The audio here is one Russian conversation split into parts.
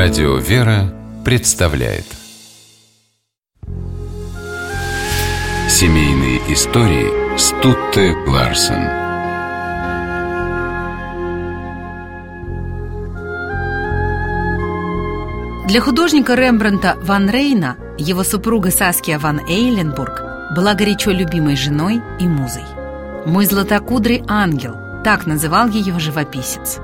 Радио «Вера» представляет Семейные истории Стутте Ларсен Для художника Рембранта Ван Рейна его супруга Саския Ван Эйленбург была горячо любимой женой и музой. «Мой златокудрый ангел» – так называл ее живописец.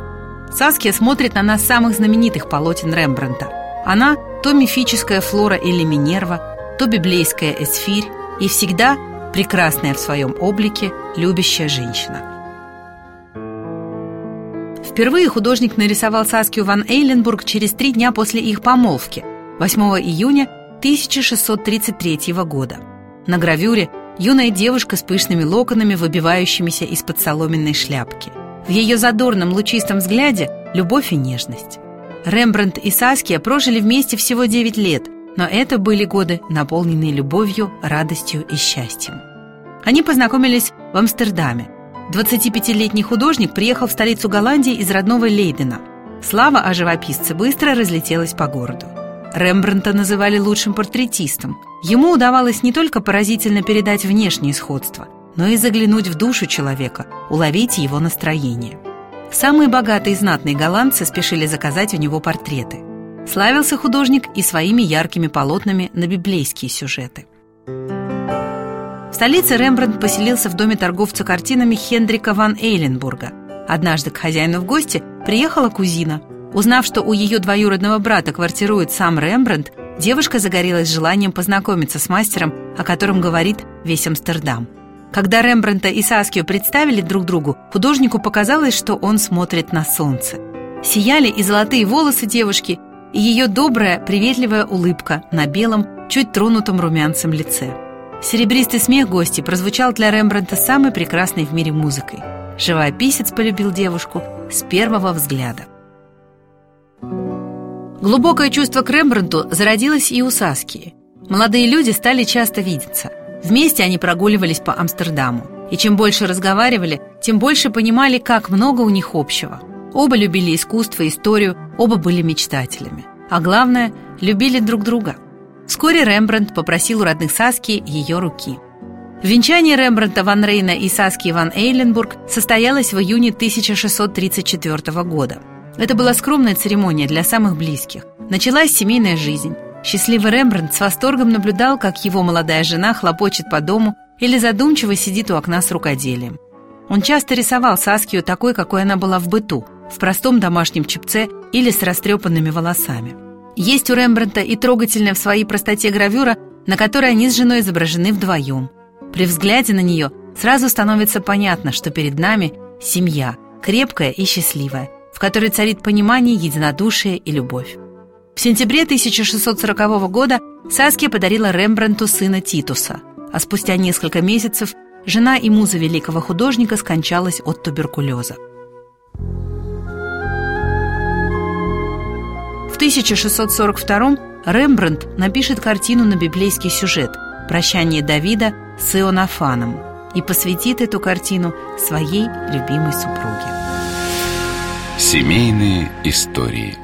Саския смотрит на нас самых знаменитых полотен Рембранта. Она то мифическая Флора или Минерва, то библейская Эсфирь и всегда прекрасная в своем облике, любящая женщина. Впервые художник нарисовал Саскию ван Эйленбург через три дня после их помолвки, 8 июня 1633 года. На гравюре юная девушка с пышными локонами, выбивающимися из-под соломенной шляпки. В ее задорном лучистом взгляде любовь и нежность. Рембрандт и Саския прожили вместе всего 9 лет, но это были годы, наполненные любовью, радостью и счастьем. Они познакомились в Амстердаме. 25-летний художник приехал в столицу Голландии из родного Лейдена. Слава о живописце быстро разлетелась по городу. Рембрандта называли лучшим портретистом. Ему удавалось не только поразительно передать внешнее сходство, но и заглянуть в душу человека, уловить его настроение. Самые богатые и знатные голландцы спешили заказать у него портреты. Славился художник и своими яркими полотнами на библейские сюжеты. В столице Рембрандт поселился в доме торговца картинами Хендрика ван Эйленбурга. Однажды к хозяину в гости приехала кузина – Узнав, что у ее двоюродного брата квартирует сам Рембрандт, девушка загорелась желанием познакомиться с мастером, о котором говорит весь Амстердам. Когда Рембрандта и Саскию представили друг другу, художнику показалось, что он смотрит на солнце. Сияли и золотые волосы девушки, и ее добрая, приветливая улыбка на белом, чуть тронутом румянцем лице. Серебристый смех гости прозвучал для Рембрандта самой прекрасной в мире музыкой. Живописец полюбил девушку с первого взгляда. Глубокое чувство к Рембрандту зародилось и у Саски. Молодые люди стали часто видеться. Вместе они прогуливались по Амстердаму. И чем больше разговаривали, тем больше понимали, как много у них общего. Оба любили искусство, историю, оба были мечтателями. А главное, любили друг друга. Вскоре Рембрандт попросил у родных Саски ее руки. Венчание Рембрандта ван Рейна и Саски ван Эйленбург состоялось в июне 1634 года – это была скромная церемония для самых близких. Началась семейная жизнь. Счастливый Рембрандт с восторгом наблюдал, как его молодая жена хлопочет по дому или задумчиво сидит у окна с рукоделием. Он часто рисовал Саскию такой, какой она была в быту, в простом домашнем чепце или с растрепанными волосами. Есть у Рембрандта и трогательная в своей простоте гравюра, на которой они с женой изображены вдвоем. При взгляде на нее сразу становится понятно, что перед нами семья, крепкая и счастливая, в которой царит понимание, единодушие и любовь. В сентябре 1640 года Саския подарила Рембрандту сына Титуса, а спустя несколько месяцев жена и муза великого художника скончалась от туберкулеза. В 1642 Рембрандт напишет картину на библейский сюжет «Прощание Давида с Ионафаном» и посвятит эту картину своей любимой супруге. Семейные истории –